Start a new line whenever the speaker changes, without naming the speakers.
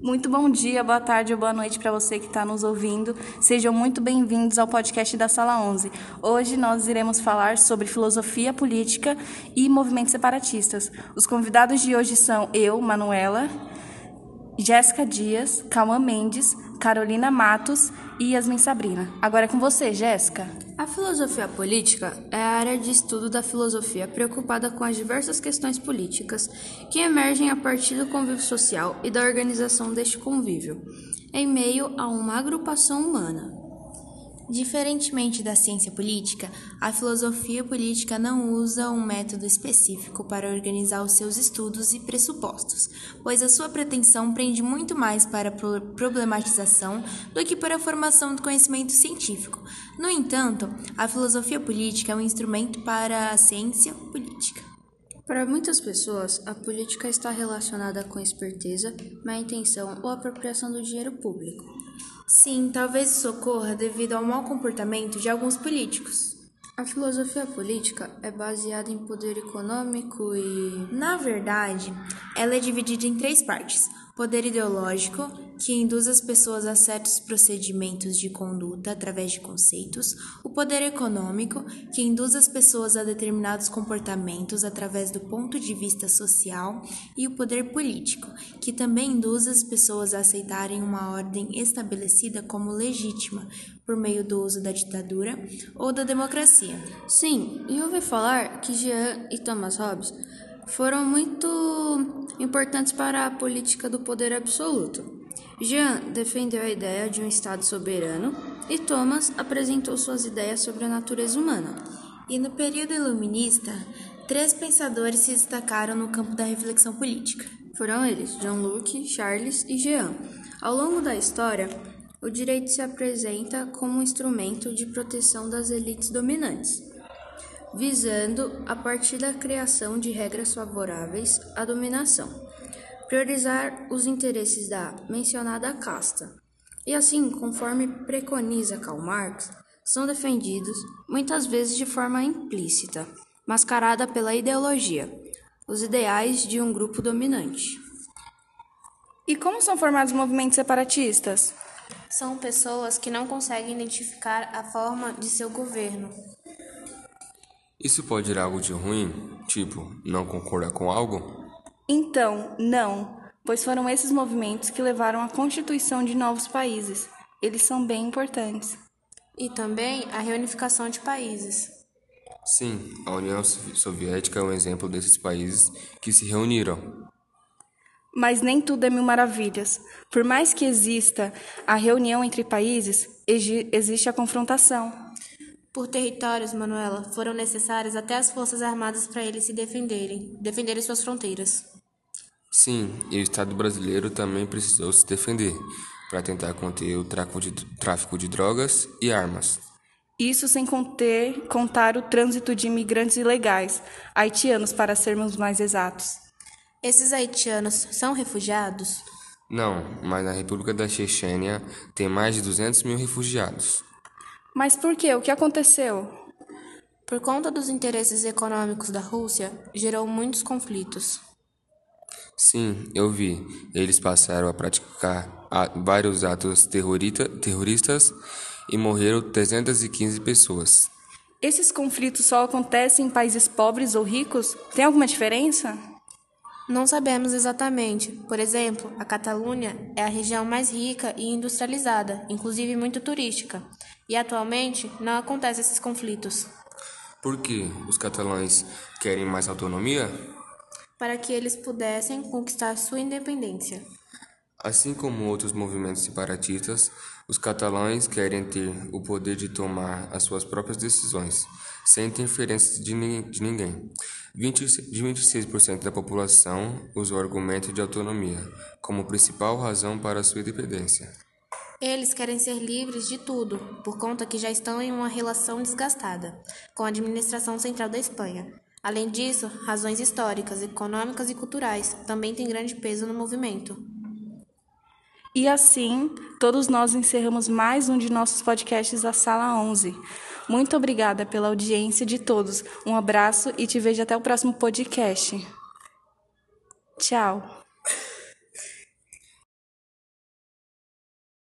Muito bom dia, boa tarde ou boa noite para você que está nos ouvindo. Sejam muito bem-vindos ao podcast da Sala 11. Hoje nós iremos falar sobre filosofia política e movimentos separatistas. Os convidados de hoje são eu, Manuela, Jéssica Dias, Calma Mendes, Carolina Matos e Yasmin Sabrina. Agora é com você, Jéssica.
A filosofia política é a área de estudo da filosofia preocupada com as diversas questões políticas que emergem a partir do convívio social e da organização deste convívio, em meio a uma agrupação humana.
Diferentemente da ciência política, a filosofia política não usa um método específico para organizar os seus estudos e pressupostos, pois a sua pretensão prende muito mais para a problematização do que para a formação do conhecimento científico. No entanto, a filosofia política é um instrumento para a ciência política.
Para muitas pessoas, a política está relacionada com esperteza, má intenção ou apropriação do dinheiro público.
Sim, talvez isso ocorra devido ao mau comportamento de alguns políticos.
A filosofia política é baseada em poder econômico e.
Na verdade, ela é dividida em três partes: poder ideológico, que induz as pessoas a certos procedimentos de conduta através de conceitos, o poder econômico, que induz as pessoas a determinados comportamentos através do ponto de vista social, e o poder político, que também induz as pessoas a aceitarem uma ordem estabelecida como legítima por meio do uso da ditadura ou da democracia.
Sim, e ouvi falar que Jean e Thomas Hobbes foram muito importantes para a política do poder absoluto. Jean defendeu a ideia de um Estado soberano e Thomas apresentou suas ideias sobre a natureza humana.
E no período iluminista, três pensadores se destacaram no campo da reflexão política.
Foram eles John Locke, Charles e Jean. Ao longo da história, o direito se apresenta como um instrumento de proteção das elites dominantes, visando, a partir da criação de regras favoráveis à dominação priorizar os interesses da mencionada casta. E assim, conforme preconiza Karl Marx, são defendidos, muitas vezes de forma implícita, mascarada pela ideologia, os ideais de um grupo dominante.
E como são formados movimentos separatistas?
São pessoas que não conseguem identificar a forma de seu governo.
Isso pode ir algo de ruim, tipo, não concordar com algo?
Então, não, pois foram esses movimentos que levaram à constituição de novos países. Eles são bem importantes.
E também a reunificação de países.
Sim, a União Soviética é um exemplo desses países que se reuniram.
Mas nem tudo é mil maravilhas. Por mais que exista a reunião entre países, existe a confrontação.
Por territórios, Manuela, foram necessárias até as forças armadas para eles se defenderem, defenderem suas fronteiras.
Sim, e o Estado brasileiro também precisou se defender para tentar conter o tráfico de, tráfico de drogas e armas.
Isso sem conter, contar o trânsito de imigrantes ilegais, haitianos para sermos mais exatos.
Esses haitianos são refugiados?
Não, mas na República da Chechênia tem mais de 200 mil refugiados.
Mas por quê? O que aconteceu?
Por conta dos interesses econômicos da Rússia, gerou muitos conflitos.
Sim, eu vi. Eles passaram a praticar vários atos terroristas e morreram 315 pessoas.
Esses conflitos só acontecem em países pobres ou ricos? Tem alguma diferença?
Não sabemos exatamente. Por exemplo, a Catalunha é a região mais rica e industrializada, inclusive muito turística. E atualmente não acontecem esses conflitos.
Por que os catalães querem mais autonomia?
para que eles pudessem conquistar sua independência.
Assim como outros movimentos separatistas, os catalães querem ter o poder de tomar as suas próprias decisões, sem interferência de, ninguém. 20, de 26% da população usa o argumento de autonomia como principal razão para sua independência.
Eles querem ser livres de tudo, por conta que já estão em uma relação desgastada com a administração central da Espanha. Além disso, razões históricas, econômicas e culturais também têm grande peso no movimento.
E assim, todos nós encerramos mais um de nossos podcasts da Sala 11. Muito obrigada pela audiência de todos. Um abraço e te vejo até o próximo podcast. Tchau.